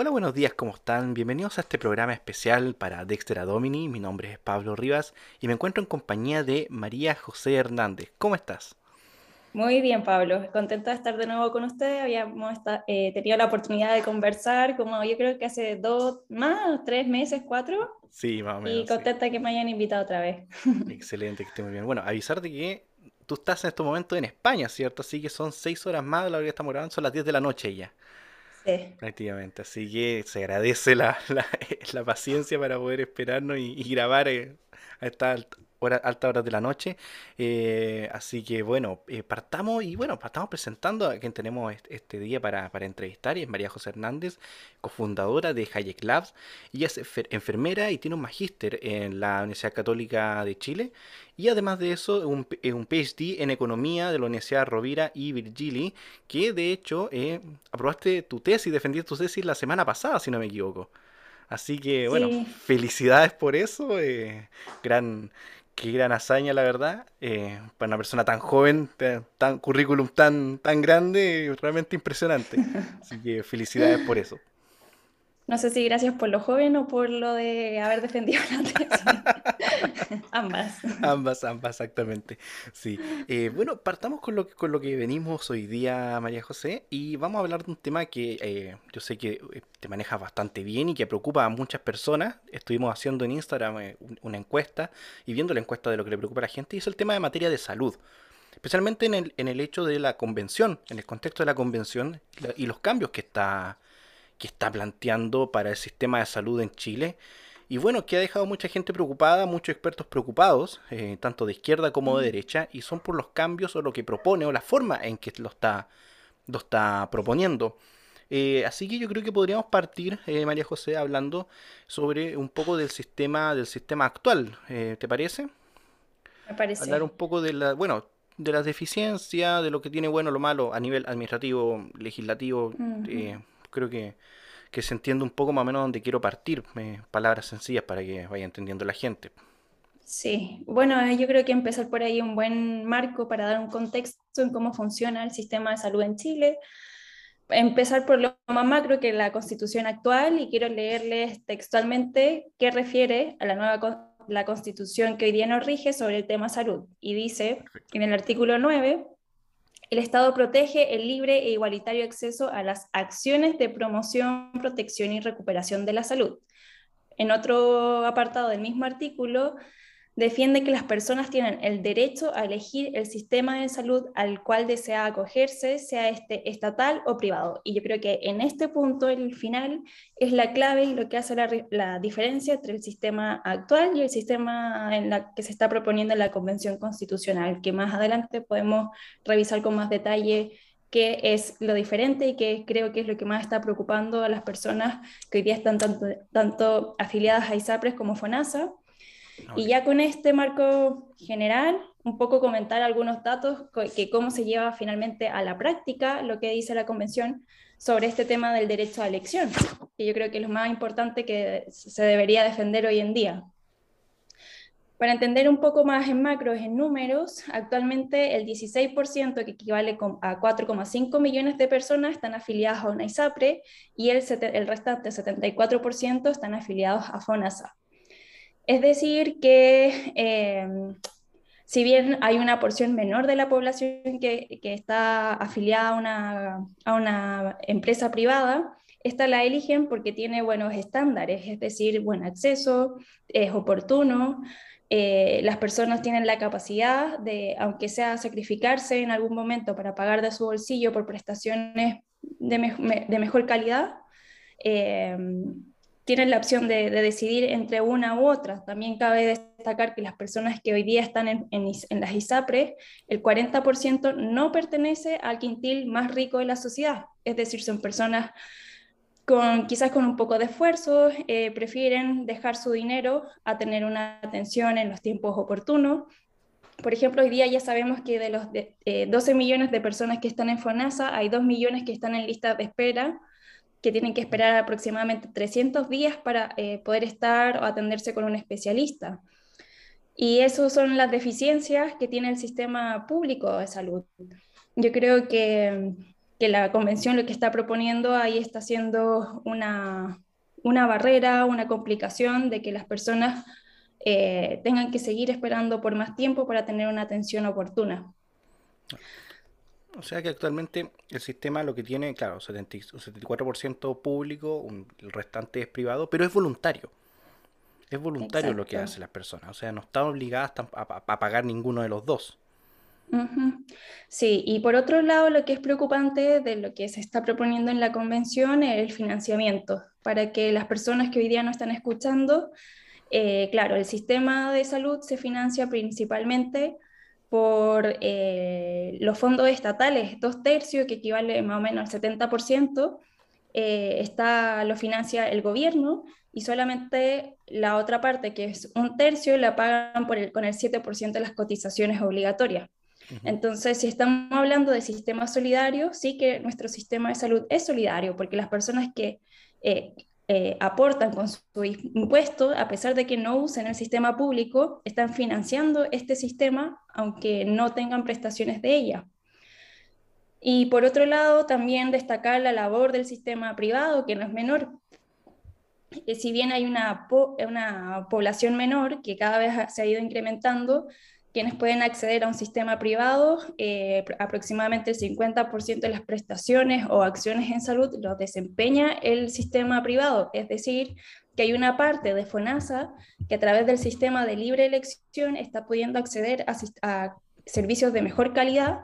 Hola, buenos días, ¿cómo están? Bienvenidos a este programa especial para Dexter Domini. Mi nombre es Pablo Rivas y me encuentro en compañía de María José Hernández. ¿Cómo estás? Muy bien, Pablo. Contenta de estar de nuevo con ustedes. Habíamos eh, tenido la oportunidad de conversar, como yo creo que hace dos, más, tres meses, cuatro. Sí, más o menos. Y contenta que me hayan invitado otra vez. Excelente, que esté muy bien. Bueno, avisarte que tú estás en estos momentos en España, ¿cierto? Así que son seis horas más de la hora que estamos grabando, son las diez de la noche ya. Prácticamente. Así que se agradece la, la, paciencia para poder esperarnos y, grabar eh, a esta hora, alta horas de la noche. Eh, así que bueno, eh, partamos y bueno, estamos presentando a quien tenemos este, día para, entrevistar y es María José Hernández, cofundadora de Hayek Labs. Ella es enfermera y tiene un magíster en la Universidad Católica de Chile y además de eso un, eh, un PhD en economía de la Universidad Rovira y Virgili, que de hecho aprobaste tu tesis, defendiste tu tesis la semana pasada, si no me equivoco. Así que bueno, felicidades por eso. gran, qué gran hazaña, la verdad. Eh, para una persona tan joven, tan currículum tan, tan grande, realmente impresionante. Así que felicidades por eso. No sé si gracias por lo joven o por lo de haber defendido la tesis. ambas. Ambas, ambas, exactamente. Sí. Eh, bueno, partamos con lo, que, con lo que venimos hoy día, María José, y vamos a hablar de un tema que eh, yo sé que eh, te manejas bastante bien y que preocupa a muchas personas. Estuvimos haciendo en Instagram una encuesta y viendo la encuesta de lo que le preocupa a la gente, y es el tema de materia de salud especialmente en el, en el hecho de la convención, en el contexto de la convención y los cambios que está que está planteando para el sistema de salud en Chile. Y bueno, que ha dejado mucha gente preocupada, muchos expertos preocupados, eh, tanto de izquierda como de derecha, y son por los cambios o lo que propone o la forma en que lo está, lo está proponiendo. Eh, así que yo creo que podríamos partir, eh, María José, hablando sobre un poco del sistema, del sistema actual. ¿Te parece? Me parece. Hablar un poco de la, bueno, de las deficiencias, de lo que tiene bueno o lo malo a nivel administrativo, legislativo creo que, se entiende un poco más o menos donde quiero partir. palabras sencillas para que vaya entendiendo la gente. Sí, bueno, yo creo que empezar por ahí un buen marco para dar un contexto en cómo funciona el sistema de salud en Chile. Empezar por lo más macro que la constitución actual y quiero leerles textualmente qué refiere a la nueva la constitución que hoy día nos rige sobre el tema salud. Y dice en el artículo 9, el Estado protege el libre e igualitario acceso a las acciones de promoción, protección y recuperación de la salud. En otro apartado del mismo artículo, defiende que las personas tienen el derecho a elegir el sistema de salud al cual desea acogerse, sea este estatal o privado. Y yo creo que en este punto, el final, es la clave y lo que hace la, diferencia entre el sistema actual y el sistema en la que se está proponiendo en la Convención Constitucional, que más adelante podemos revisar con más detalle qué es lo diferente y qué creo que es lo que más está preocupando a las personas que hoy día están tanto, tanto afiliadas a ISAPRES como FONASA y ya con este marco general, un poco comentar algunos datos que cómo se lleva finalmente a la práctica lo que dice la Convención sobre este tema del derecho a elección, que yo creo que es lo más importante que se debería defender hoy en día. Para entender un poco más en macros, en números, actualmente el 16%, que equivale a 4,5 millones de personas, están afiliados a una ISAPRE y el, el restante 74% están afiliados a FONASA. Es decir, que em, si bien hay una porción menor de la población que, está afiliada a una, a una, empresa privada, esta la eligen porque tiene buenos estándares, es decir, buen acceso, es oportuno, eh, las personas tienen la capacidad de, aunque sea sacrificarse en algún momento para pagar de su bolsillo por prestaciones de, mejor calidad, eh, tienen la opción de, decidir entre una u otra. También cabe destacar que las personas que hoy día están en, en, las ISAPRES, el 40% no pertenece al quintil más rico de la sociedad, es decir, son personas con, quizás con un poco de esfuerzo, eh, prefieren dejar su dinero a tener una atención en los tiempos oportunos. Por ejemplo, hoy día ya sabemos que de los 12 eh, millones de personas que están en FONASA, hay 2 millones que están en lista de espera que tienen que esperar aproximadamente 300 días para eh, poder estar o atenderse con un especialista. Y esas son las deficiencias que tiene el sistema público de salud. Yo creo que que la convención lo que está proponiendo ahí está siendo una, una barrera, una complicación de que las personas eh, tengan que seguir esperando por más tiempo para tener una atención oportuna. O sea que actualmente el sistema lo que tiene, claro, un 74% público, el restante es privado, pero es voluntario. Es voluntario lo que hacen las personas, o sea, no están obligadas a, pagar ninguno de los dos. Sí, y por otro lado, lo que es preocupante de lo que se está proponiendo en la convención es el financiamiento, para que las personas que hoy día no están escuchando, eh, claro, el sistema de salud se financia principalmente por eh, los fondos estatales, dos tercios, que equivale más o menos al 70%, eh, está, lo financia el gobierno y solamente la otra parte, que es un tercio, la pagan por el, con el 7% de las cotizaciones obligatorias. Entonces, si estamos hablando de sistema solidario, sí que nuestro sistema de salud es solidario, porque las personas que eh, eh, aportan con su impuesto, a pesar de que no usen el sistema público, están financiando este sistema, aunque no tengan prestaciones de ella. Y por otro lado, también destacar la labor del sistema privado, que no es menor. Eh, si bien hay una, una población menor que cada vez se ha ido incrementando, quienes pueden acceder a un sistema privado, eh, aproximadamente el 50% de las prestaciones o acciones en salud lo desempeña el sistema privado, es decir, que hay una parte de FONASA que a través del sistema de libre elección está pudiendo acceder a, servicios de mejor calidad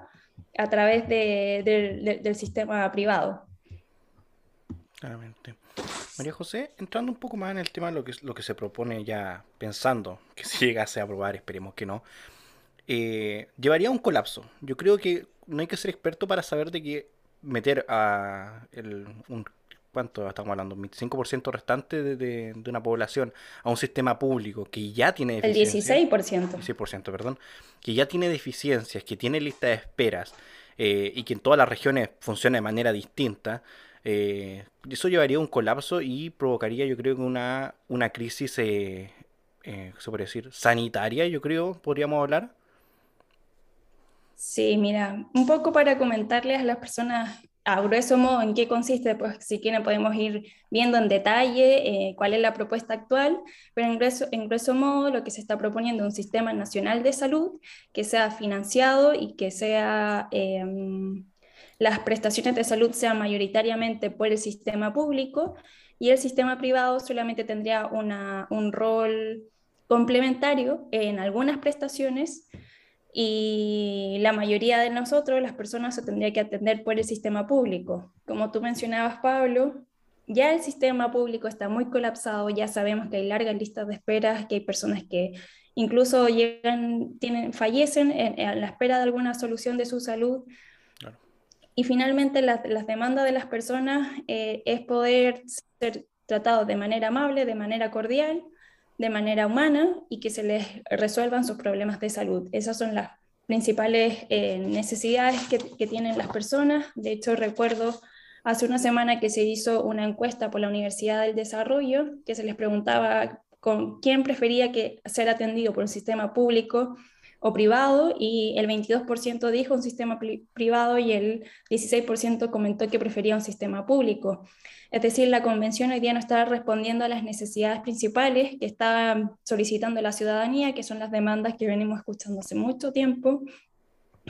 a través del sistema privado. Claramente. María José, entrando un poco más en el tema de lo que, lo que se propone ya pensando que si llegase a aprobar, esperemos que no, eh, llevaría a un colapso. Yo creo que no hay que ser experto para saber de que meter a el, un ¿cuánto estamos hablando? Un 25% restante de, una población a un sistema público que ya tiene deficiencias. El 16%. 16%, perdón. Que ya tiene deficiencias, que tiene lista de esperas eh, y que en todas las regiones funciona de manera distinta. Eh, eso llevaría a un colapso y provocaría, yo creo, que una, una crisis, eh, se puede decir, sanitaria, yo creo, podríamos hablar. Sí, mira, un poco para comentarles a las personas a grueso modo en qué consiste, pues si quieren podemos ir viendo en detalle eh, cuál es la propuesta actual, pero en grueso, en grueso modo lo que se está proponiendo es un sistema nacional de salud que sea financiado y que sea, em, las prestaciones de salud sean mayoritariamente por el sistema público y el sistema privado solamente tendría una, un rol complementario en algunas prestaciones y la mayoría de nosotros, las personas, se tendría que atender por el sistema público. Como tú mencionabas, Pablo, ya el sistema público está muy colapsado, ya sabemos que hay largas listas de esperas, que hay personas que incluso llegan, tienen, fallecen en, la espera de alguna solución de su salud. Y finalmente las demandas de las personas eh, es poder ser tratados de manera amable, de manera cordial, de manera humana y que se les resuelvan sus problemas de salud. Esas son las principales eh, necesidades que, que, tienen las personas. De hecho, recuerdo hace una semana que se hizo una encuesta por la Universidad del Desarrollo que se les preguntaba con quién prefería que ser atendido por un sistema público privado y el 22% dijo un sistema privado y el 16% comentó que prefería un sistema público. Es decir, la convención hoy día no está respondiendo a las necesidades principales que está solicitando la ciudadanía, que son las demandas que venimos escuchando hace mucho tiempo,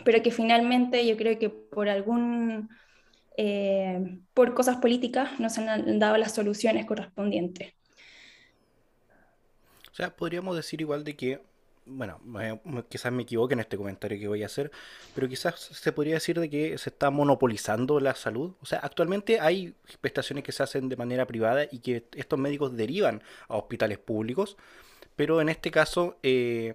pero que finalmente yo creo que por algún... Eh, por cosas políticas no se han dado las soluciones correspondientes. O sea, podríamos decir igual de que bueno, quizás me equivoque en este comentario que voy a hacer, pero quizás se podría decir de que se está monopolizando la salud. O sea, actualmente hay prestaciones que se hacen de manera privada y que estos médicos derivan a hospitales públicos, pero en este caso eh,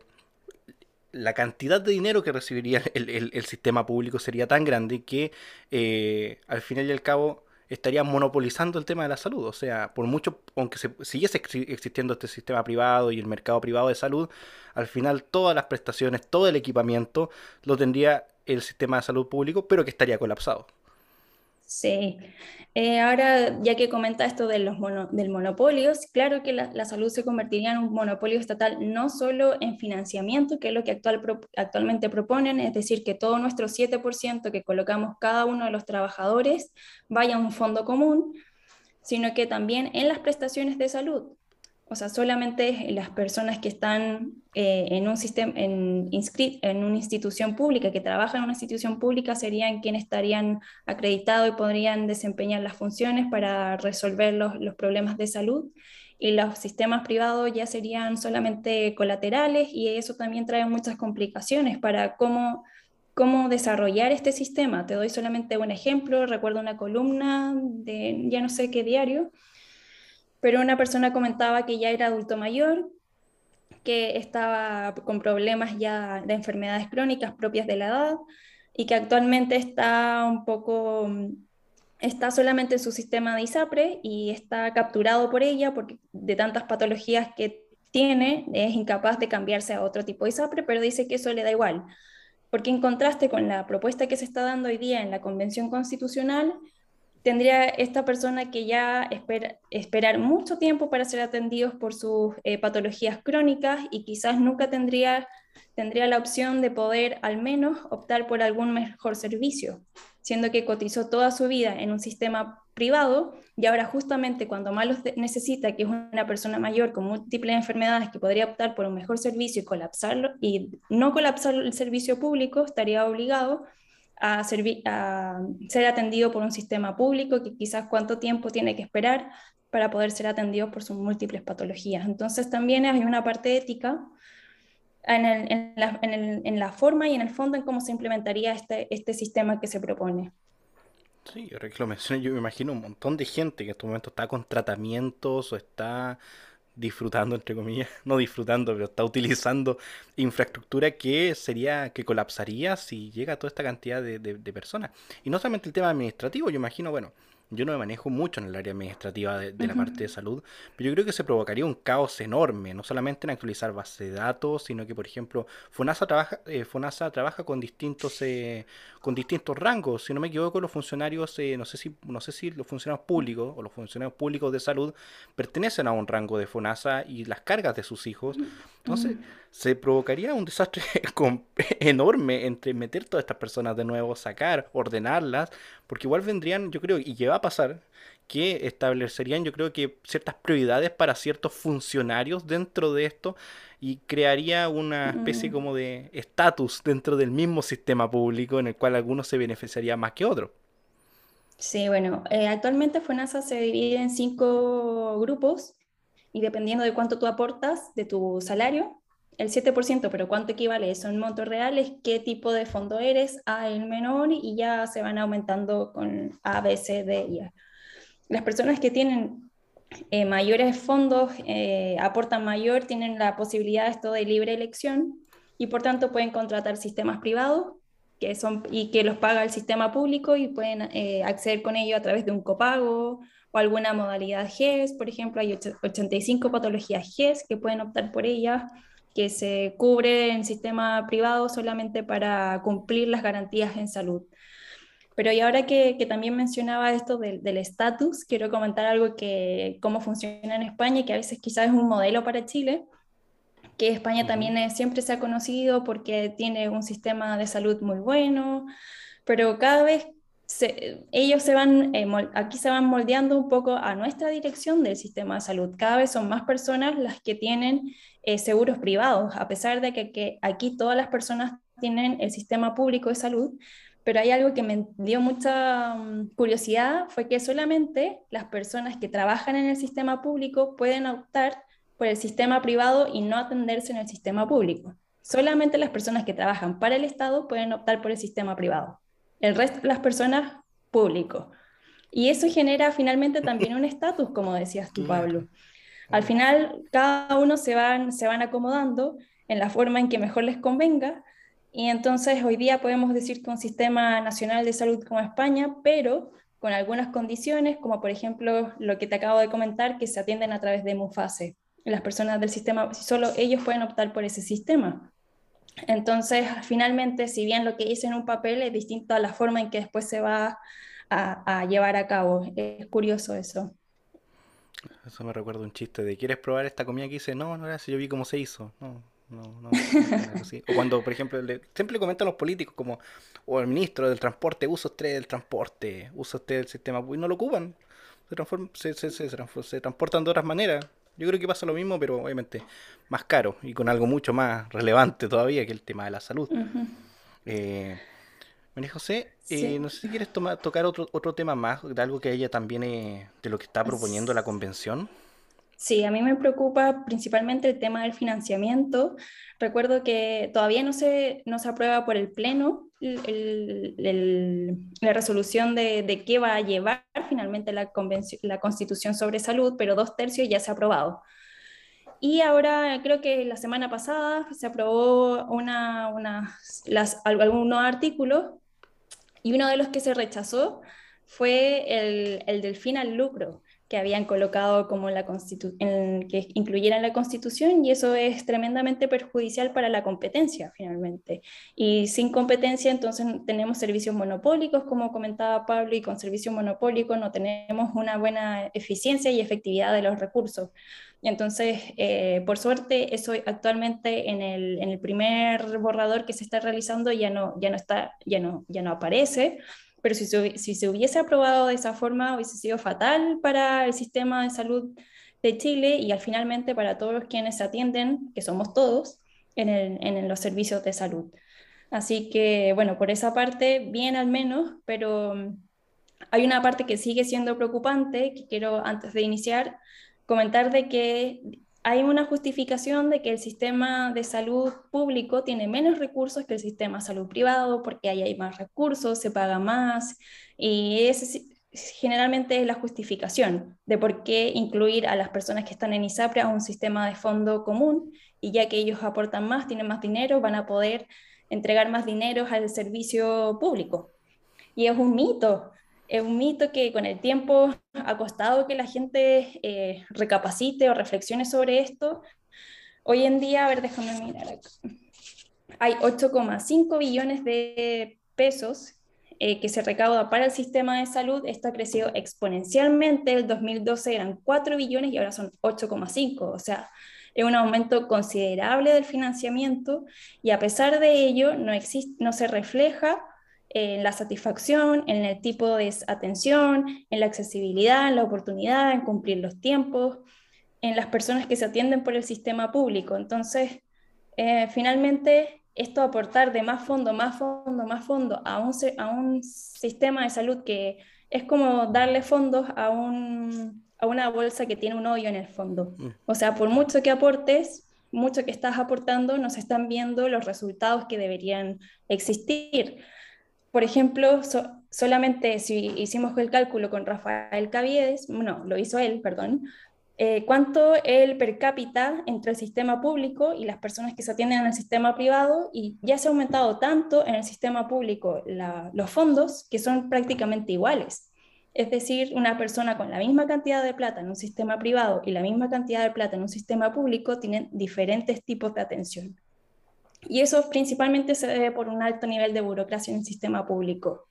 la cantidad de dinero que recibiría el, sistema público sería tan grande que eh, al final y al cabo estarían monopolizando el tema de la salud. O sea, por mucho, aunque se, siguiese existiendo este sistema privado y el mercado privado de salud, al final todas las prestaciones, todo el equipamiento lo tendría el sistema de salud público, pero que estaría colapsado. Sí, eh, ahora ya que comenta esto de los del monopolio, claro que la, salud se convertiría en un monopolio estatal no solo en financiamiento, que es lo que actual, actualmente proponen, es decir, que todo nuestro 7% que colocamos cada uno de los trabajadores vaya a un fondo común, sino que también en las prestaciones de salud. O sea, solamente las personas que están eh, en, un sistema, en, en una institución pública, que trabajan en una institución pública, serían quienes estarían acreditados y podrían desempeñar las funciones para resolver los, los problemas de salud. Y los sistemas privados ya serían solamente colaterales y eso también trae muchas complicaciones para cómo cómo desarrollar este sistema. Te doy solamente un ejemplo, recuerdo una columna de ya no sé qué diario, pero una persona comentaba que ya era adulto mayor, que estaba con problemas ya de enfermedades crónicas propias de la edad y que actualmente está un poco, está solamente en su sistema de ISAPRE y está capturado por ella porque de tantas patologías que tiene es incapaz de cambiarse a otro tipo de ISAPRE, pero dice que eso le da igual, porque en contraste con la propuesta que se está dando hoy día en la Convención Constitucional, tendría esta persona que ya espera, esperar mucho tiempo para ser atendidos por sus eh, patologías crónicas y quizás nunca tendría, tendría la opción de poder al menos optar por algún mejor servicio, siendo que cotizó toda su vida en un sistema privado y ahora justamente cuando más lo necesita, que es una persona mayor con múltiples enfermedades que podría optar por un mejor servicio y colapsarlo y no colapsar el servicio público, estaría obligado a, a ser atendido por un sistema público que quizás cuánto tiempo tiene que esperar para poder ser atendido por sus múltiples patologías. Entonces también hay una parte ética en, en, la, en, la, forma y en el fondo en cómo se implementaría este, este sistema que se propone. Sí, ahora que lo mencioné, yo me imagino un montón de gente que en este momento está con tratamientos o está disfrutando, entre comillas, no disfrutando, pero está utilizando infraestructura que sería, que colapsaría si llega toda esta cantidad de, de personas. Y no solamente el tema administrativo, yo imagino, bueno, yo no me manejo mucho en el área administrativa de, la parte de salud, pero yo creo que se provocaría un caos enorme, no solamente en actualizar base de datos, sino que, por ejemplo, FONASA trabaja, eh, FONASA trabaja con distintos eh, con distintos rangos. Si no me equivoco, los funcionarios, eh, no sé si no sé si los funcionarios públicos o los funcionarios públicos de salud pertenecen a un rango de FONASA y las cargas de sus hijos. Entonces, se provocaría un desastre enorme entre meter todas estas personas de nuevo, sacar, ordenarlas, porque igual vendrían, yo creo, y qué va a pasar, que establecerían, yo creo que ciertas prioridades para ciertos funcionarios dentro de esto y crearía una especie mm. como de estatus dentro del mismo sistema público en el cual algunos se beneficiarían más que otros. Sí, bueno, eh, actualmente FONASA se divide en cinco grupos y dependiendo de cuánto tú aportas de tu salario, el 7%, pero cuánto equivale eso en montos reales, qué tipo de fondo eres, A el menor y ya se van aumentando con A, B, C, D y A. Las personas que tienen eh, mayores fondos, eh, aportan mayor, tienen la posibilidad esto de libre elección y por tanto pueden contratar sistemas privados que son, y que los paga el sistema público y pueden eh, acceder con ello a través de un copago o alguna modalidad GES, por ejemplo, hay 85 patologías GES que pueden optar por ellas, que se cubre en sistema privado solamente para cumplir las garantías en salud. Pero y ahora que, que también mencionaba esto del estatus, quiero comentar algo que cómo funciona en España, que a veces quizás es un modelo para Chile, que España también siempre se ha conocido porque tiene un sistema de salud muy bueno, pero cada vez ellos se van, eh, aquí se van moldeando un poco a nuestra dirección del sistema de salud. Cada vez son más personas las que tienen eh, seguros privados, a pesar de que, aquí todas las personas tienen el sistema público de salud, pero hay algo que me dio mucha mm, curiosidad, fue que solamente las personas que trabajan en el sistema público pueden optar por el sistema privado y no atenderse en el sistema público. Solamente las personas que trabajan para el Estado pueden optar por el sistema privado el resto de las personas público. Y eso genera finalmente también un estatus, como decías tú, Pablo. Al final, cada uno se van, se van acomodando en la forma en que mejor les convenga. Y entonces hoy día podemos decir que un sistema nacional de salud como España, pero con algunas condiciones, como por ejemplo lo que te acabo de comentar, que se atienden a través de MUFASE. Las personas del sistema, solo ellos pueden optar por ese sistema. Entonces, finalmente, si bien lo que hice en un papel es distinto a la forma en que después se va a, llevar a cabo. Es curioso eso. Eso me recuerda un chiste de ¿quieres probar esta comida que hice? No, no gracias, yo vi cómo se hizo. No, no, no. O cuando, por ejemplo, siempre le comentan los políticos como, o el ministro del transporte, usa usted el transporte, usa usted el sistema, y no lo ocupan. Se, se, se, se, transportan de otras maneras. Yo creo que pasa lo mismo, pero obviamente más caro y con algo mucho más relevante todavía que el tema de la salud. eh, María José, eh, no sé si quieres tocar otro, otro tema más, de algo que ella también, eh, de lo que está proponiendo la convención. Sí, a mí me preocupa principalmente el tema del financiamiento. Recuerdo que todavía no se, no se aprueba por el Pleno la resolución de, de, qué va a llevar finalmente la, Constitución sobre salud, pero dos tercios ya se ha aprobado. Y ahora creo que la semana pasada se aprobó una, una, algunos artículos y uno de los que se rechazó fue el, el del fin al lucro que habían colocado como la en, que incluyera en la Constitución y eso es tremendamente perjudicial para la competencia finalmente. Y sin competencia entonces tenemos servicios monopólicos, como comentaba Pablo, y con servicios monopólicos no tenemos una buena eficiencia y efectividad de los recursos. Entonces, eh, por suerte, eso actualmente en el, en el primer borrador que se está realizando ya no, ya no, está, ya no, ya no aparece pero si se, si se hubiese aprobado de esa forma hubiese sido fatal para el sistema de salud de Chile y al finalmente para todos quienes se atienden, que somos todos, en, el, en los servicios de salud. Así que, bueno, por esa parte, bien al menos, pero mm, hay una parte que sigue siendo preocupante, que quiero antes de iniciar comentar de que hay una justificación de que el sistema de salud público tiene menos recursos que el sistema de salud privado porque ahí hay más recursos, se paga más y esa generalmente es la justificación de por qué incluir a las personas que están en ISAPRE a un sistema de fondo común y ya que ellos aportan más, tienen más dinero, van a poder entregar más dinero al servicio público. Y es un mito, es un mito que con el tiempo ha costado que la gente eh, recapacite o reflexione sobre esto. Hoy en día, a ver, déjame mirar acá. Hay 8,5 billones de pesos eh, que se recauda para el sistema de salud. Esto ha crecido exponencialmente. El 2012 eran 4 billones y ahora son 8,5. O sea, es un aumento considerable del financiamiento y a pesar de ello no, no se refleja en la satisfacción, en el tipo de atención, en la accesibilidad, en la oportunidad, en cumplir los tiempos, en las personas que se atienden por el sistema público. Entonces, eh, finalmente, esto aportar de más fondo, más fondo, más fondo a un, a un sistema de salud que es como darle fondos a, un, a una bolsa que tiene un hoyo en el fondo. Mm. O sea, por mucho que aportes, mucho que estás aportando, no se están viendo los resultados que deberían existir. Por ejemplo, solamente si hicimos el cálculo con Rafael Caviedes, no, lo hizo él, perdón, eh, cuánto el per cápita entre el sistema público y las personas que se atienden en el sistema privado y ya se ha aumentado tanto en el sistema público los fondos que son prácticamente iguales. Es decir, una persona con la misma cantidad de plata en un sistema privado y la misma cantidad de plata en un sistema público tienen diferentes tipos de atención. Y eso principalmente se debe por un alto nivel de burocracia en el sistema público.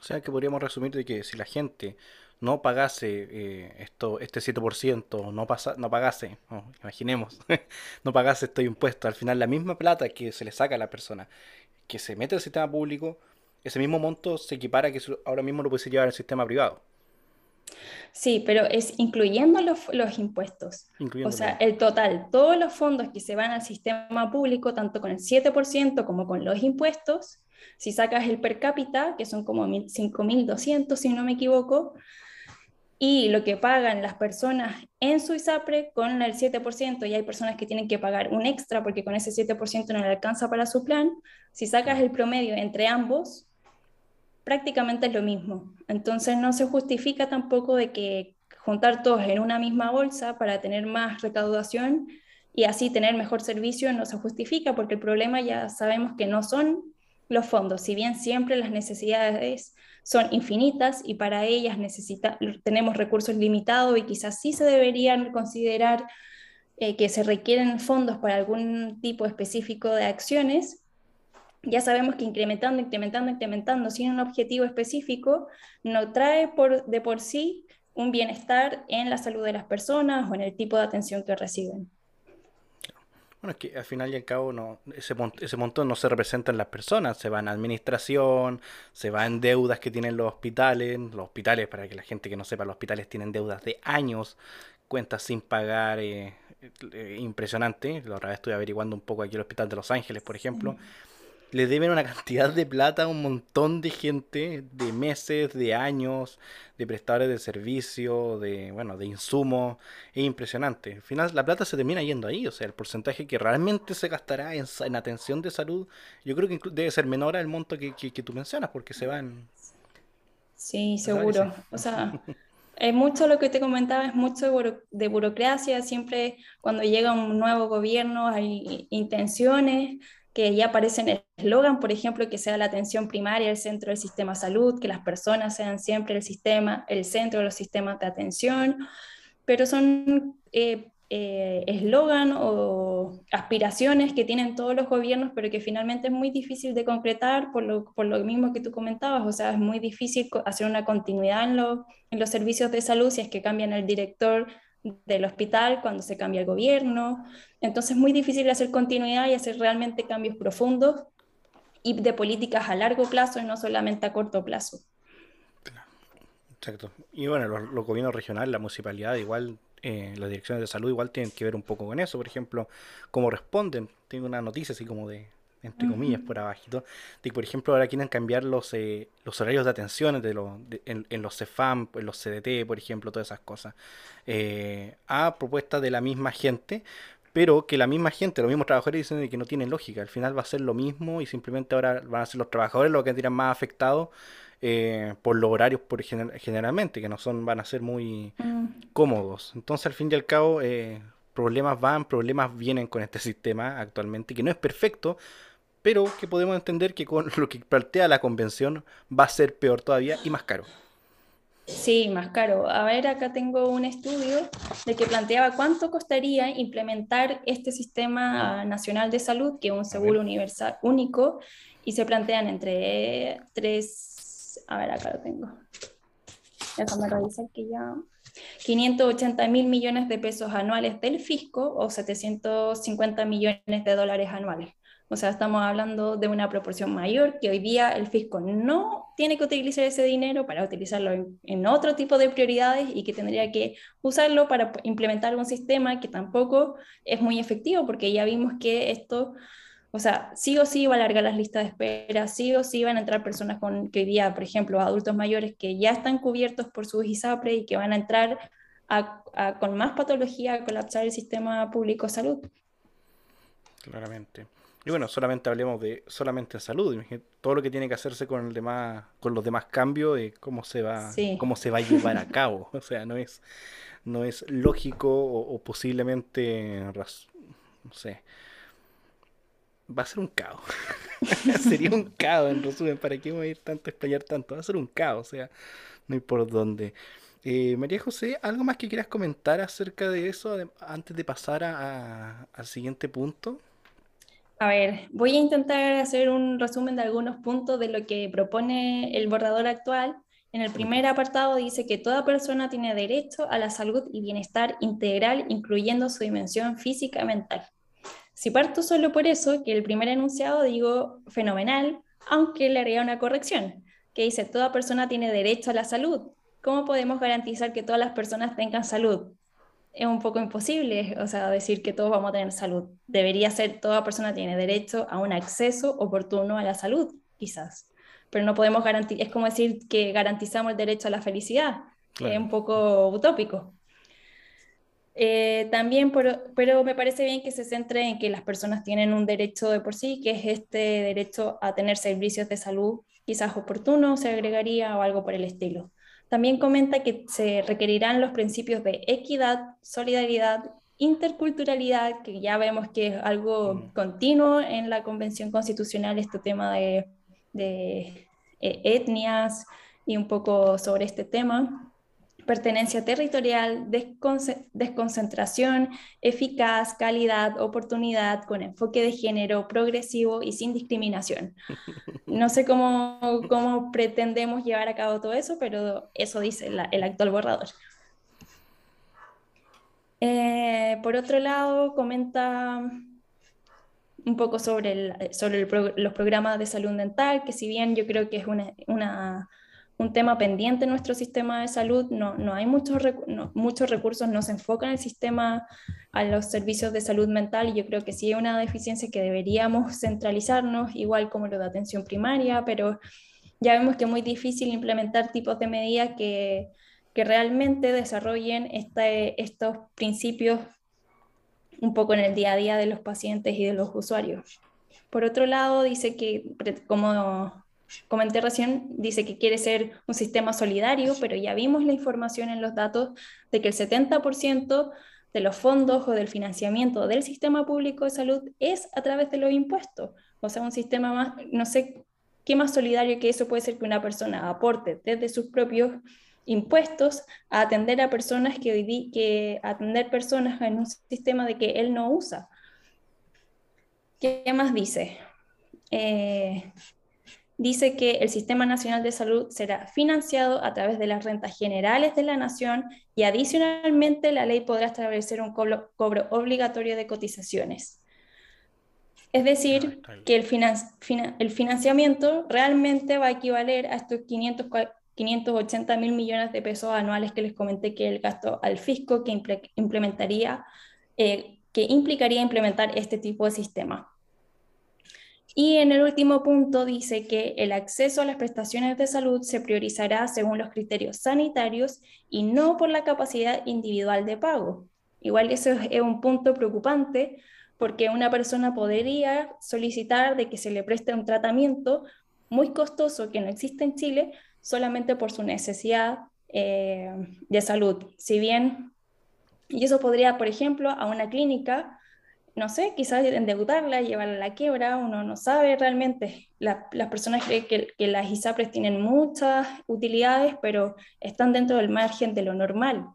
O sea que podríamos resumir de que si la gente no pagase eh, esto, este 7%, no, pasa, no pagase, imaginemos, no pagase estos impuestos, al final la misma plata que se le saca a la persona que se mete al sistema público, ese mismo monto se equipara que ahora mismo lo puede llevar al sistema privado. Sí, pero es incluyendo los, los impuestos. O sea, el total, todos los fondos que se van al sistema público, tanto con el 7% como con los impuestos, si sacas el per cápita, que son como 5.200 si no me equivoco, y lo que pagan las personas en su ISAPRE con el 7%, y hay personas que tienen que pagar un extra porque con ese 7% no le alcanza para su plan, si sacas el promedio entre ambos, prácticamente es lo mismo. Entonces no se justifica tampoco de que juntar todos en una misma bolsa para tener más recaudación y así tener mejor servicio no se justifica porque el problema ya sabemos que no son los fondos, si bien siempre las necesidades son infinitas y para ellas necesita, tenemos recursos limitados y quizás sí se deberían considerar eh, que se requieren fondos para algún tipo específico de acciones, ya sabemos que incrementando, incrementando, incrementando sin un objetivo específico, no trae por, de por sí un bienestar en la salud de las personas o en el tipo de atención que reciben. Bueno, es que al final y al cabo no, ese, ese montón no se representa en las personas, se va en administración, se va en deudas que tienen los hospitales, los hospitales, para que la gente que no sepa, los hospitales tienen deudas de años, cuentas sin pagar, eh, eh, impresionante, la otra vez estuve averiguando un poco aquí el hospital de Los Ángeles, por ejemplo, le deben una cantidad de plata a un montón de gente, de meses, de años, de prestadores de servicio, de, bueno, de insumos. Es impresionante. Al final la plata se termina yendo ahí, o sea, el porcentaje que realmente se gastará en, atención de salud, yo creo que debe ser menor al monto que, que, tú mencionas, porque se van... Sí, seguro. O sea, es mucho lo que te comentaba, es mucho de burocracia, siempre cuando llega un nuevo gobierno hay intenciones que ya aparecen el eslogan, por ejemplo, que sea la atención primaria el centro del sistema de salud, que las personas sean siempre el sistema, el centro de los sistemas de atención, pero son eh, eh, eslogan o aspiraciones que tienen todos los gobiernos, pero que finalmente es muy difícil de concretar por lo, por lo mismo que tú comentabas, o sea, es muy difícil hacer una continuidad en, en los servicios de salud si es que cambian el director del hospital cuando se cambia el gobierno. Entonces es muy difícil hacer continuidad y hacer realmente cambios profundos y de políticas a largo plazo y no solamente a corto plazo. Exacto. Y bueno, los, gobiernos regionales, la municipalidad, igual, eh, las direcciones de salud igual tienen que ver un poco con eso. Por ejemplo, cómo responden. Tengo una noticia así como de entre comillas, por abajito, de que, por ejemplo, ahora quieren cambiar los, eh, los horarios de atención de los, en, los CEFAM, en los CDT, por ejemplo, todas esas cosas, eh, a propuesta de la misma gente, pero que la misma gente, los mismos trabajadores dicen que no tienen lógica, al final va a ser lo mismo y simplemente ahora van a ser los trabajadores los que tienen más afectados eh, por los horarios por generalmente, que no son, van a ser muy mm. cómodos. Entonces, al fin y al cabo, problemas van, problemas vienen con este sistema actualmente, que no es perfecto, pero que podemos entender que con lo que plantea la convención va a ser peor todavía y más caro. Sí, más caro. A ver, acá tengo un estudio de que planteaba cuánto costaría implementar este sistema nacional de salud, que es un seguro universal único, y se plantean entre tres, a ver, acá lo tengo. Déjame revisar que ya... 580 mil millones de pesos anuales del fisco o 750 millones de dólares anuales. O sea, estamos hablando de una proporción mayor que hoy día el fisco no tiene que utilizar ese dinero para utilizarlo en, otro tipo de prioridades y que tendría que usarlo para implementar un sistema que tampoco es muy efectivo porque ya vimos que esto, o sea, sí o sí va a alargar las listas de espera, sí o sí van a entrar personas con que hoy día, por ejemplo, adultos mayores que ya están cubiertos por su ISAPRE y que van a entrar con más patología a colapsar el sistema público de salud. Claramente. Y bueno, solamente hablemos de solamente en salud, todo lo que tiene que hacerse con el demás, con los demás cambios, de cómo se va, cómo se va a llevar a cabo. O sea, no es, no es lógico o, posiblemente, no sé, va a ser un caos. Sería un caos, en resumen, ¿para qué voy a ir tanto a explayar tanto? Va a ser un caos, o sea, no hay por dónde. Eh, María José, ¿algo más que quieras comentar acerca de eso antes de pasar al siguiente punto? A ver, voy a intentar hacer un resumen de algunos puntos de lo que propone el borrador actual. En el primer apartado dice que toda persona tiene derecho a la salud y bienestar integral, incluyendo su dimensión física y mental. Si parto solo por eso, que el primer enunciado digo fenomenal, aunque le haría una corrección, que dice toda persona tiene derecho a la salud. ¿Cómo podemos garantizar que todas las personas tengan salud? Es un poco imposible, o sea, decir que todos vamos a tener salud. Debería ser, toda persona tiene derecho a un acceso oportuno a la salud, quizás. Pero no podemos garantizar, es como decir que garantizamos el derecho a la felicidad, que es un poco utópico. Eh, también, pero me parece bien que se centre en que las personas tienen un derecho de por sí, que es este derecho a tener servicios de salud quizás oportunos, se agregaría o algo por el estilo. También comenta que se requerirán los principios de equidad, solidaridad, interculturalidad, que ya vemos que es algo mm. continuo en la Convención Constitucional, este tema de, eh, etnias y un poco sobre este tema. Pertenencia territorial, desconcentración, eficaz, calidad, oportunidad, con enfoque de género, progresivo y sin discriminación. No sé cómo, cómo pretendemos llevar a cabo todo eso, pero eso dice el actual borrador. Eh, por otro lado, comenta un poco sobre, sobre los programas de salud dental, que si bien yo creo que es una, una un tema pendiente en nuestro sistema de salud, no, no hay muchos, muchos recursos, no se enfoca en el sistema, a los servicios de salud mental, y yo creo que sí hay una deficiencia que deberíamos centralizarnos, igual como lo de atención primaria, pero ya vemos que es muy difícil implementar tipos de medidas que, que realmente desarrollen este, estos principios un poco en el día a día de los pacientes y de los usuarios. Por otro lado, dice que, como comenté recién, dice que quiere ser un sistema solidario, pero ya vimos la información en los datos de que el 70% de los fondos o del financiamiento del sistema público de salud es a través de los impuestos. O sea, un sistema más, no sé qué más solidario que eso puede ser que una persona aporte desde sus propios impuestos a atender a personas que, que atender personas en un sistema de que él no usa. ¿Qué más dice? Eh, dice que el Sistema Nacional de Salud será financiado a través de las rentas generales de la nación y adicionalmente la ley podrá establecer un cobro, obligatorio de cotizaciones. Es decir, ah, que el, el, financiamiento realmente va a equivaler a estos 500, 580 mil millones de pesos anuales que les comenté que el gasto al fisco que implementaría, eh, que implicaría implementar este tipo de sistema. Y en el último punto dice que el acceso a las prestaciones de salud se priorizará según los criterios sanitarios y no por la capacidad individual de pago. Igual eso es un punto preocupante porque una persona podría solicitar de que se le preste un tratamiento muy costoso que no existe en Chile solamente por su necesidad eh, de salud. Si bien, y eso podría, por ejemplo, a una clínica no sé, quizás endeudarla, llevarla a la quiebra, uno no sabe realmente. las personas creen que, las ISAPRES tienen muchas utilidades, pero están dentro del margen de lo normal.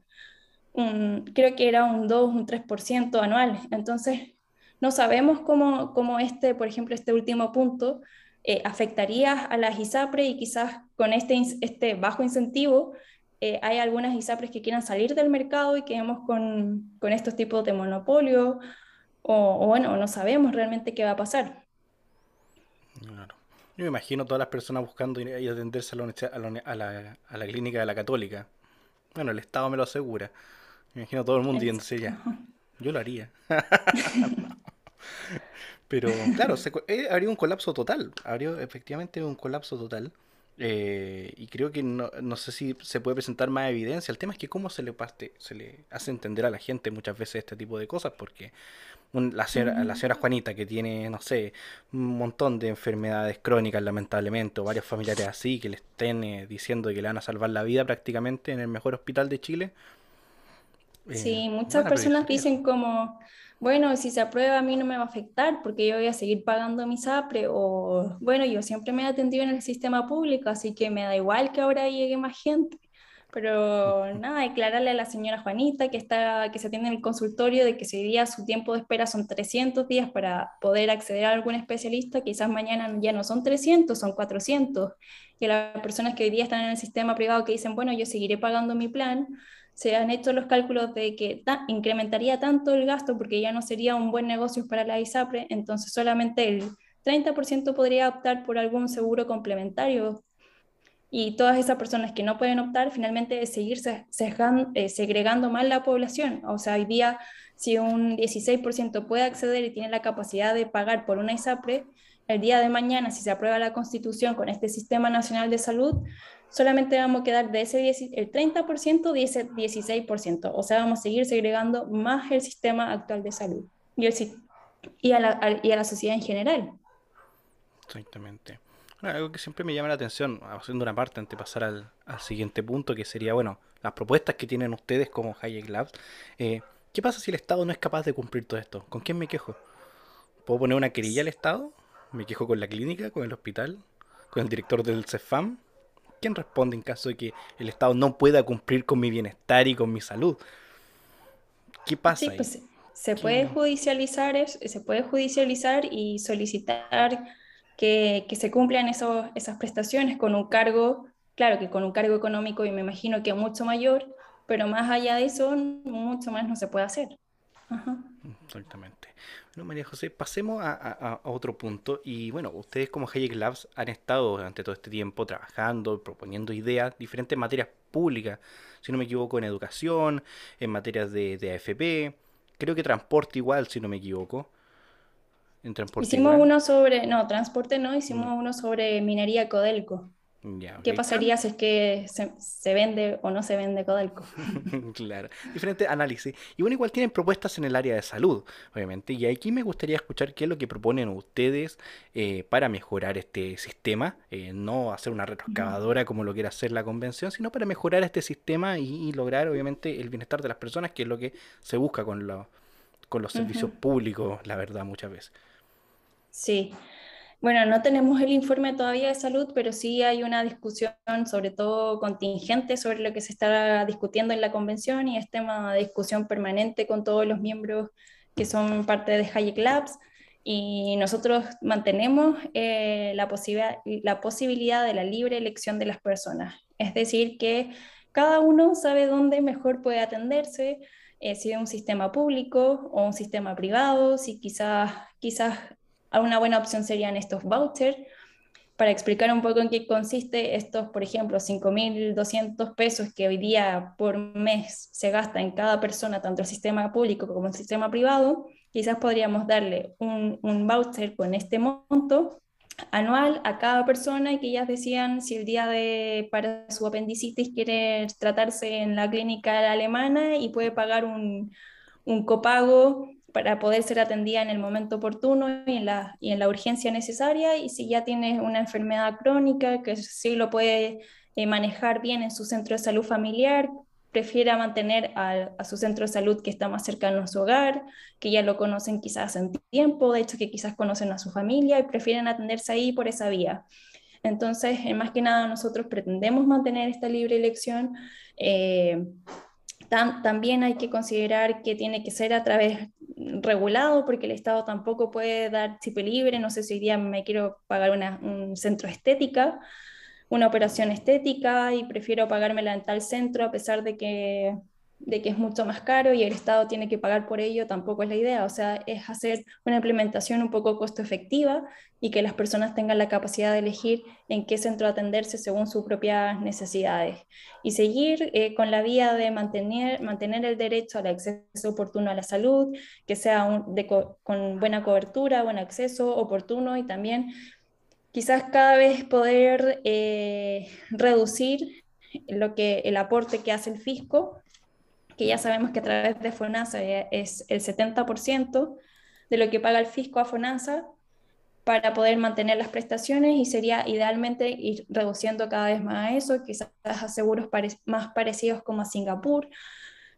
creo que era un 2, un 3% anual. Entonces, no sabemos cómo, cómo, este, por ejemplo, este último punto eh, afectaría a las ISAPRES y quizás con este, este bajo incentivo eh, hay algunas ISAPRES que quieran salir del mercado y quedemos con, con estos tipos de monopolio o, bueno, no sabemos realmente qué va a pasar. Claro. Yo me imagino todas las personas buscando ir a atenderse a la, a la, clínica de la católica. Bueno, el Estado me lo asegura. Me imagino todo el mundo yéndose ya. Yo lo haría. Pero claro, se, eh, habría un colapso total. Habría efectivamente un colapso total. Eh, y creo que no, no, sé si se puede presentar más evidencia. El tema es que cómo se le, parte, se le hace entender a la gente muchas veces este tipo de cosas, porque la, señora, la señora Juanita que tiene, no sé, un montón de enfermedades crónicas lamentablemente, o varios familiares así, que le estén eh, diciendo que le van a salvar la vida prácticamente en el mejor hospital de Chile. Eh, sí, muchas personas dicen como, bueno, si se aprueba a mí no me va a afectar porque yo voy a seguir pagando mi SAPRE o, bueno, yo siempre me he atendido en el sistema público, así que me da igual que ahora llegue más gente. Pero nada, declararle a la señora Juanita que, está, que se atiende en el consultorio de que si día su tiempo de espera son 300 días para poder acceder a algún especialista, quizás mañana ya no son 300, son 400. Y las personas que hoy día están en el sistema privado que dicen, bueno, yo seguiré pagando mi plan, se han hecho los cálculos de que incrementaría tanto el gasto porque ya no sería un buen negocio para la ISAPRE, entonces solamente el 30% podría optar por algún seguro complementario y todas esas personas que no pueden optar finalmente seguir eh, segregando más la población. O sea, hoy día si un 16% puede acceder y tiene la capacidad de pagar por una ISAPRE, el día de mañana, si se aprueba la constitución con este Sistema Nacional de Salud, solamente vamos a quedar de ese el 30% de ese 16%. O sea, vamos a seguir segregando más el sistema actual de salud y, el, y, a, la, y a la sociedad en general. Exactamente algo que siempre me llama la atención, haciendo una parte antes de pasar al, siguiente punto, que sería, bueno, las propuestas que tienen ustedes como Hayek Labs. Eh, ¿Qué pasa si el Estado no es capaz de cumplir todo esto? ¿Con quién me quejo? ¿Puedo poner una querilla al Estado? ¿Me quejo con la clínica, con el hospital, con el director del CEFAM? ¿quién responde en caso de que el Estado no pueda cumplir con mi bienestar y con mi salud? ¿Qué pasa? Sí, pues se puede judicializar, se puede judicializar y solicitar que, se cumplan esos, esas prestaciones con un cargo, claro que con un cargo económico y me imagino que mucho mayor, pero más allá de eso, mucho más no se puede hacer. Exactamente. Bueno, María José, pasemos a, otro punto. Y bueno, ustedes como Hayek Labs han estado durante todo este tiempo trabajando, proponiendo ideas, diferentes materias públicas, si no me equivoco, en educación, en materias de AFP, creo que transporte igual, si no me equivoco. En transporte hicimos uno sobre, no, transporte no, hicimos mm. uno sobre minería Codelco. ¿Qué pasaría si es que se, vende o no se vende Codelco? claro, diferente análisis. Y bueno, igual tienen propuestas en el área de salud, obviamente. Y aquí me gustaría escuchar qué es lo que proponen ustedes eh, para mejorar este sistema. Eh, no hacer una retroexcavadora como lo quiere hacer la convención, sino para mejorar este sistema y, lograr, obviamente, el bienestar de las personas, que es lo que se busca con, con los servicios públicos, la verdad, muchas veces. Sí. Bueno, no tenemos el informe todavía de salud, pero sí hay una discusión, sobre todo contingente, sobre lo que se está discutiendo en la convención y es tema de discusión permanente con todos los miembros que son parte de Hayek Labs. Y nosotros mantenemos eh, la, la posibilidad de la libre elección de las personas. Es decir, que cada uno sabe dónde mejor puede atenderse, eh, si es un sistema público o un sistema privado, si quizás, quizás una buena opción serían estos vouchers. Para explicar un poco en qué consiste estos, por ejemplo, 5.200 pesos que hoy día por mes se gasta en cada persona, tanto el sistema público como el sistema privado, quizás podríamos darle un, un voucher con este monto anual a cada persona y que ellas decían si el día de para su apendicitis quiere tratarse en la clínica alemana y puede pagar un, un copago para poder ser atendida en el momento oportuno y en, la, y en la urgencia necesaria. Y si ya tiene una enfermedad crónica, que sí lo puede eh, manejar bien en su centro de salud familiar, prefiera mantener a, su centro de salud que está más cercano a su hogar, que ya lo conocen quizás en tiempo, de hecho que quizás conocen a su familia y prefieren atenderse ahí por esa vía. Entonces, más que nada, nosotros pretendemos mantener esta libre elección. Eh, también hay que considerar que tiene que ser a través regulado, porque el Estado tampoco puede dar chip libre, no sé si hoy día me quiero pagar una, un centro estética, una operación estética y prefiero pagármela en tal centro a pesar de que de que es mucho más caro y el Estado tiene que pagar por ello, tampoco es la idea. O sea, es hacer una implementación un poco costo efectiva y que las personas tengan la capacidad de elegir en qué centro atenderse según sus propias necesidades. Y seguir eh, con la vía de mantener, mantener el derecho al acceso oportuno a la salud, que sea con buena cobertura, buen acceso oportuno y también quizás cada vez poder eh, reducir lo que el aporte que hace el fisco que ya sabemos que a través de FONASA es el 70% de lo que paga el fisco a FONASA para poder mantener las prestaciones y sería idealmente ir reduciendo cada vez más eso, quizás a seguros más parecidos como a Singapur,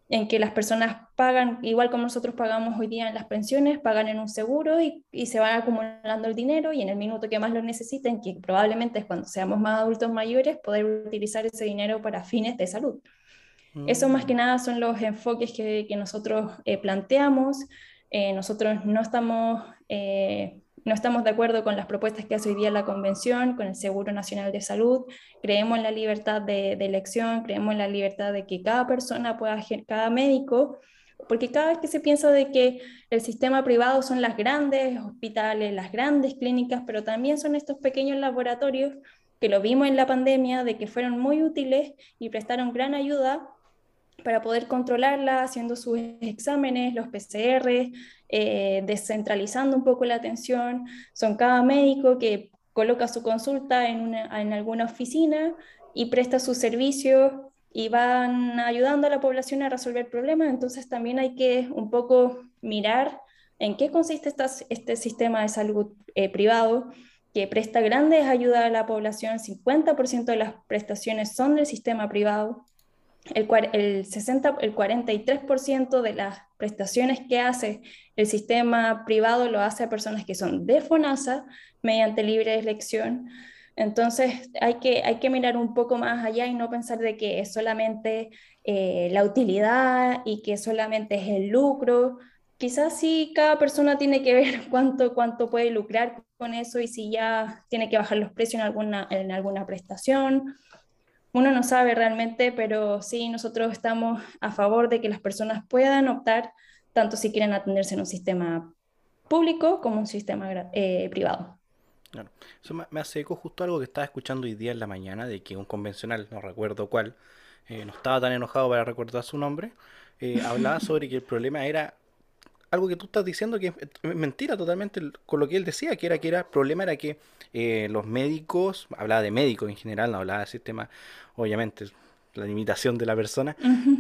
en que las personas pagan, igual como nosotros pagamos hoy día en las pensiones, pagan en un seguro y, y, se van acumulando el dinero y en el minuto que más lo necesiten, que probablemente es cuando seamos más adultos mayores, poder utilizar ese dinero para fines de salud. Eso más que nada son los enfoques que, nosotros eh, planteamos. Eh, nosotros no estamos, eh, no estamos de acuerdo con las propuestas que hace hoy día la Convención, con el Seguro Nacional de Salud. Creemos en la libertad de, elección, creemos en la libertad de que cada persona pueda, cada médico, porque cada vez que se piensa de que el sistema privado son las grandes hospitales, las grandes clínicas, pero también son estos pequeños laboratorios que lo vimos en la pandemia, de que fueron muy útiles y prestaron gran ayuda para poder controlarla, haciendo sus exámenes, los PCR, eh, descentralizando un poco la atención. Son cada médico que coloca su consulta en, en alguna oficina y presta sus servicios y van ayudando a la población a resolver problemas. Entonces también hay que un poco mirar en qué consiste este sistema de salud eh, privado que presta grandes ayudas a la población, 50% de las prestaciones son del sistema privado, el, el, 60, el 43% de las prestaciones que hace el sistema privado lo hace a personas que son de FONASA mediante libre elección. Entonces hay que, hay que mirar un poco más allá y no pensar de que es solamente eh, la utilidad y que solamente es el lucro. Quizás sí cada persona tiene que ver cuánto, cuánto puede lucrar con eso y si ya tiene que bajar los precios en alguna, en alguna prestación. Uno no sabe realmente, pero sí nosotros estamos a favor de que las personas puedan optar tanto si quieren atenderse en un sistema público como un sistema eh, privado. Claro. Eso me, hace eco justo algo que estaba escuchando hoy día en la mañana, de que un convencional, no recuerdo cuál, eh, no estaba tan enojado para recordar su nombre, eh, hablaba sobre que el problema era algo que tú estás diciendo que es mentira totalmente con lo que él decía, que era que era el problema era que los médicos, hablaba de médicos en general, no hablaba de sistema, obviamente la limitación de la persona.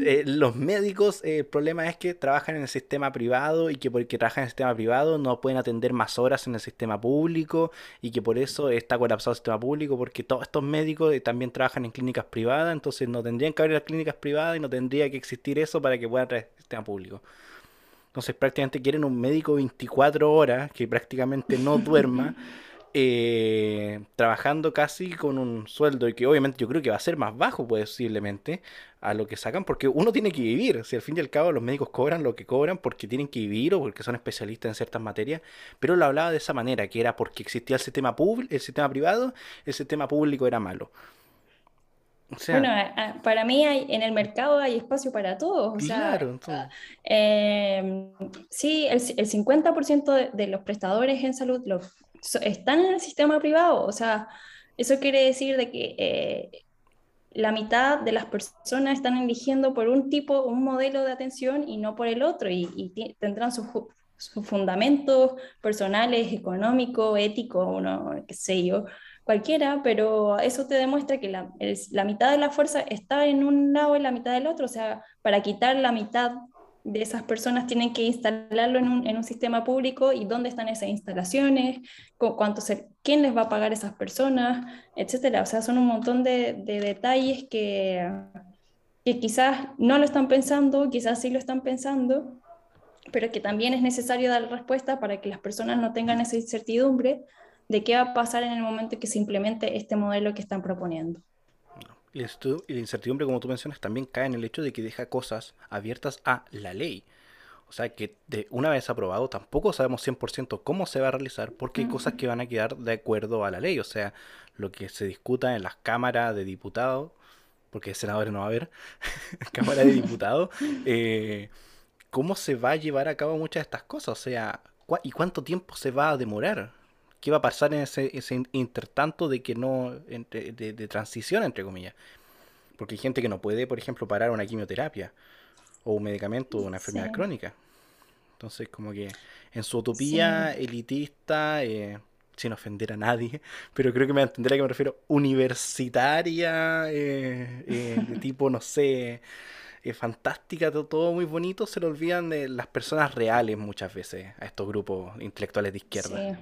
Eh, los médicos, eh, el problema es que trabajan en el sistema privado y que porque trabajan en el sistema privado no pueden atender más horas en el sistema público y que por eso está colapsado el sistema público porque todos estos médicos eh, también trabajan en clínicas privadas, entonces no tendrían que abrir las clínicas privadas y no tendría que existir eso para que puedan traer el sistema público. Entonces prácticamente quieren un médico 24 horas que prácticamente no duerma. eh, trabajando casi con un sueldo y que obviamente yo creo que va a ser más bajo posiblemente a lo que sacan porque uno tiene que vivir, si al fin y al cabo los médicos cobran lo que cobran porque tienen que vivir o porque son especialistas en ciertas materias, pero lo hablaba de esa manera, que era porque existía el sistema público, el sistema privado, el sistema público era malo. Bueno, para mí hay, en el mercado hay espacio para todos. claro, em, sí, el, el 50% de, de, los prestadores en salud, los están en el sistema privado. O sea, eso quiere decir de que eh, la mitad de las personas están eligiendo por un tipo, un modelo de atención y no por el otro, y, tendrán sus, fundamentos personales, económicos, éticos, no, qué sé yo, cualquiera, pero eso te demuestra que la, la mitad de la fuerza está en un lado y la mitad del otro, o sea, para quitar la mitad de esas personas tienen que instalarlo en un, en un sistema público y dónde están esas instalaciones, cuánto se, quién les va a pagar esas personas, etcétera. O sea, son un montón de, de detalles que, que quizás no lo están pensando, quizás sí lo están pensando, pero que también es necesario dar respuesta para que las personas no tengan esa incertidumbre de qué va a pasar en el momento que se implemente este modelo que están proponiendo. Y la incertidumbre, como tú mencionas, también cae en el hecho de que deja cosas abiertas a la ley. O sea que de una vez aprobado tampoco sabemos 100% cómo se va a realizar porque hay cosas que van a quedar de acuerdo a la ley. O sea, lo que se discuta en las cámaras de diputados, porque senadores no va a haber, cámara de diputados, eh, cómo se va a llevar a cabo muchas de estas cosas. O sea, ¿y cuánto tiempo se va a demorar? Qué va a pasar en ese, intertanto de que no, de, transición, entre comillas. Porque hay gente que no puede, por ejemplo, parar una quimioterapia o un medicamento o una enfermedad crónica. Entonces, como que en su utopía elitista, eh, sin ofender a nadie, pero creo que me entenderá a que me refiero, universitaria, eh, eh, de tipo, no sé, fantástica, todo, todo, muy bonito, se le olvidan de las personas reales muchas veces a estos grupos intelectuales de izquierda. Sí,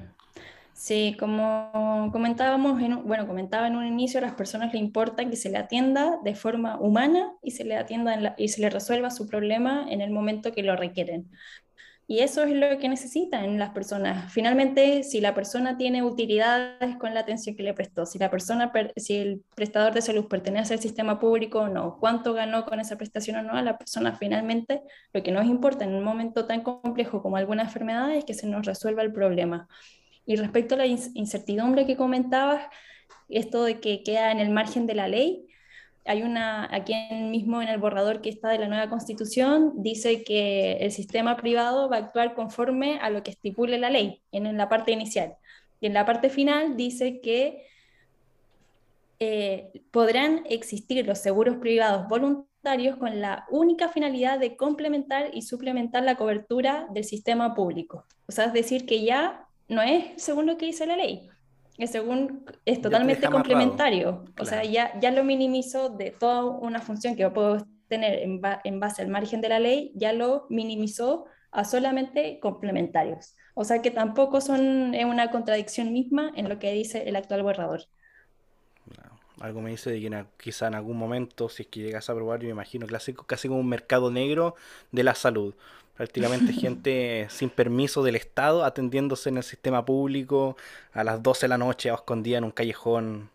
como comentábamos, en, bueno, comentaba en un inicio, a las personas le importa que se le atienda de forma humana y se le atienda y se le resuelva su problema en el momento que lo requieren. Y eso es lo que necesitan las personas. Finalmente, si la persona tiene utilidades con la atención que le prestó, si la persona, si el prestador de salud pertenece al sistema público o no, cuánto ganó con esa prestación o no, a la persona finalmente lo que nos importa en un momento tan complejo como alguna enfermedad es que se nos resuelva el problema. Y respecto a la incertidumbre que comentabas, esto de que queda en el margen de la ley, hay una, aquí mismo en el borrador que está de la nueva constitución, dice que el sistema privado va a actuar conforme a lo que estipule la ley en, la parte inicial. Y en la parte final dice que eh, podrán existir los seguros privados voluntarios con la única finalidad de complementar y suplementar la cobertura del sistema público. O sea, es decir, que ya no es según lo que dice la ley, es, según, es totalmente complementario. O sea, ya, ya lo minimizó de toda una función que yo puedo tener en, en base al margen de la ley, ya lo minimizó a solamente complementarios. O sea que tampoco son una contradicción misma en lo que dice el actual borrador. Algo me dice de que quizá en algún momento, si es que llegas a probar, yo me imagino clásico, casi como un mercado negro de la salud prácticamente gente sin permiso del Estado atendiéndose en el sistema público a las 12 de la noche escondida en un callejón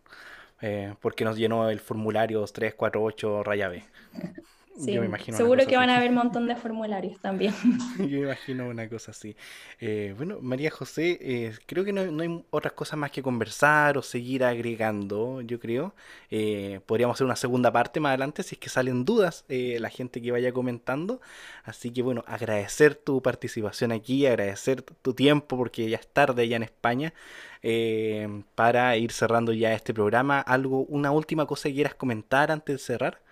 eh, porque nos llenó el formulario 348 raya B. Yo me imagino seguro que van a haber un montón de formularios también. Yo imagino una cosa así. Eh, bueno, María José, eh, creo que no, hay otras cosas más que conversar o seguir agregando, yo creo. Eh, podríamos hacer una segunda parte más adelante si es que salen dudas la gente que vaya comentando. Así que bueno, agradecer tu participación aquí, agradecer tu tiempo porque ya es tarde ya en España. para ir cerrando ya este programa, algo, una última cosa que quieras comentar antes de cerrar.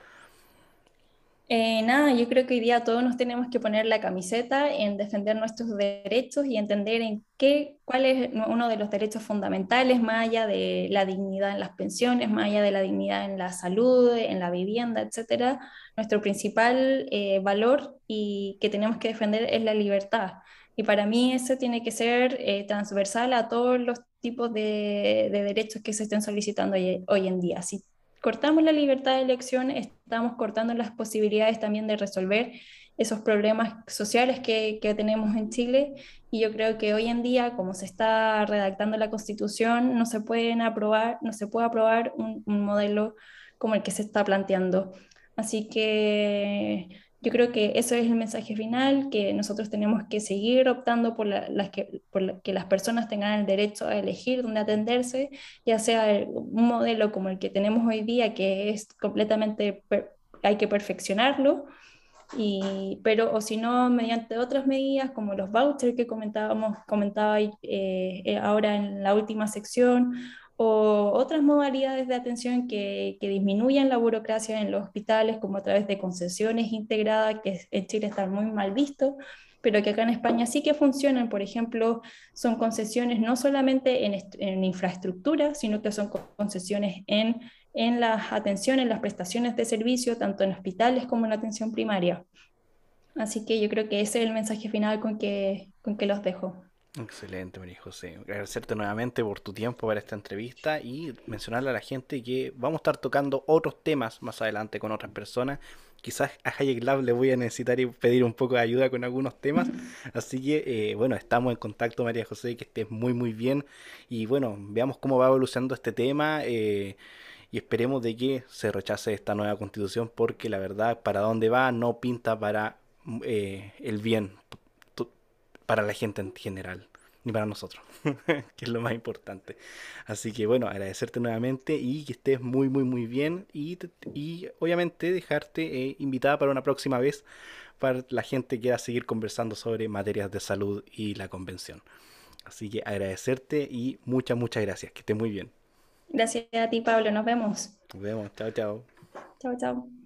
Eh, nada, yo creo que hoy día todos nos tenemos que poner la camiseta en defender nuestros derechos y entender en qué, cuál es uno de los derechos fundamentales, más allá de la dignidad en las pensiones, más allá de la dignidad en la salud, en la vivienda, etcétera. Nuestro principal eh, valor y que tenemos que defender es la libertad. Y para mí eso tiene que ser eh, transversal a todos los tipos de, derechos que se estén solicitando hoy, hoy en día. Si cortamos la libertad de elección, estamos cortando las posibilidades también de resolver esos problemas sociales que, tenemos en Chile y yo creo que hoy en día, como se está redactando la Constitución, no se, pueden aprobar, no se puede aprobar un modelo como el que se está planteando. Así que yo creo que eso es el mensaje final, que nosotros tenemos que seguir optando por, las que, por que las personas tengan el derecho a elegir dónde atenderse, ya sea un modelo como el que tenemos hoy día, que es completamente, hay que perfeccionarlo, y, pero o si no, mediante otras medidas como los vouchers que comentábamos, comentaba eh, eh, ahora en la última sección, o otras modalidades de atención que, que, disminuyan la burocracia en los hospitales, como a través de concesiones integradas, que en Chile están muy mal visto, pero que acá en España sí que funcionan. Por ejemplo, son concesiones no solamente en, en infraestructura, sino que son concesiones en, en las atenciones, en las prestaciones de servicio, tanto en hospitales como en atención primaria. Así que yo creo que ese es el mensaje final con que, con que los dejo. Excelente, María José. Agradecerte nuevamente por tu tiempo para esta entrevista y mencionarle a la gente que vamos a estar tocando otros temas más adelante con otras personas. Quizás a Hayek Lab le voy a necesitar y pedir un poco de ayuda con algunos temas. Así que, eh, bueno, estamos en contacto, María José, que estés muy, muy bien. Y bueno, veamos cómo va evolucionando este tema. Eh, y esperemos de que se rechace esta nueva constitución porque la verdad, para dónde va, no pinta para eh, el bien para la gente en general, ni para nosotros, que es lo más importante. Así que bueno, agradecerte nuevamente y que estés muy, muy, muy bien y, y obviamente dejarte eh, invitada para una próxima vez para la gente que quiera seguir conversando sobre materias de salud y la convención. Así que agradecerte y muchas, muchas gracias. Que estés muy bien. Gracias a ti, Pablo. Nos vemos. Nos vemos. Chao, chao. Chao, chao.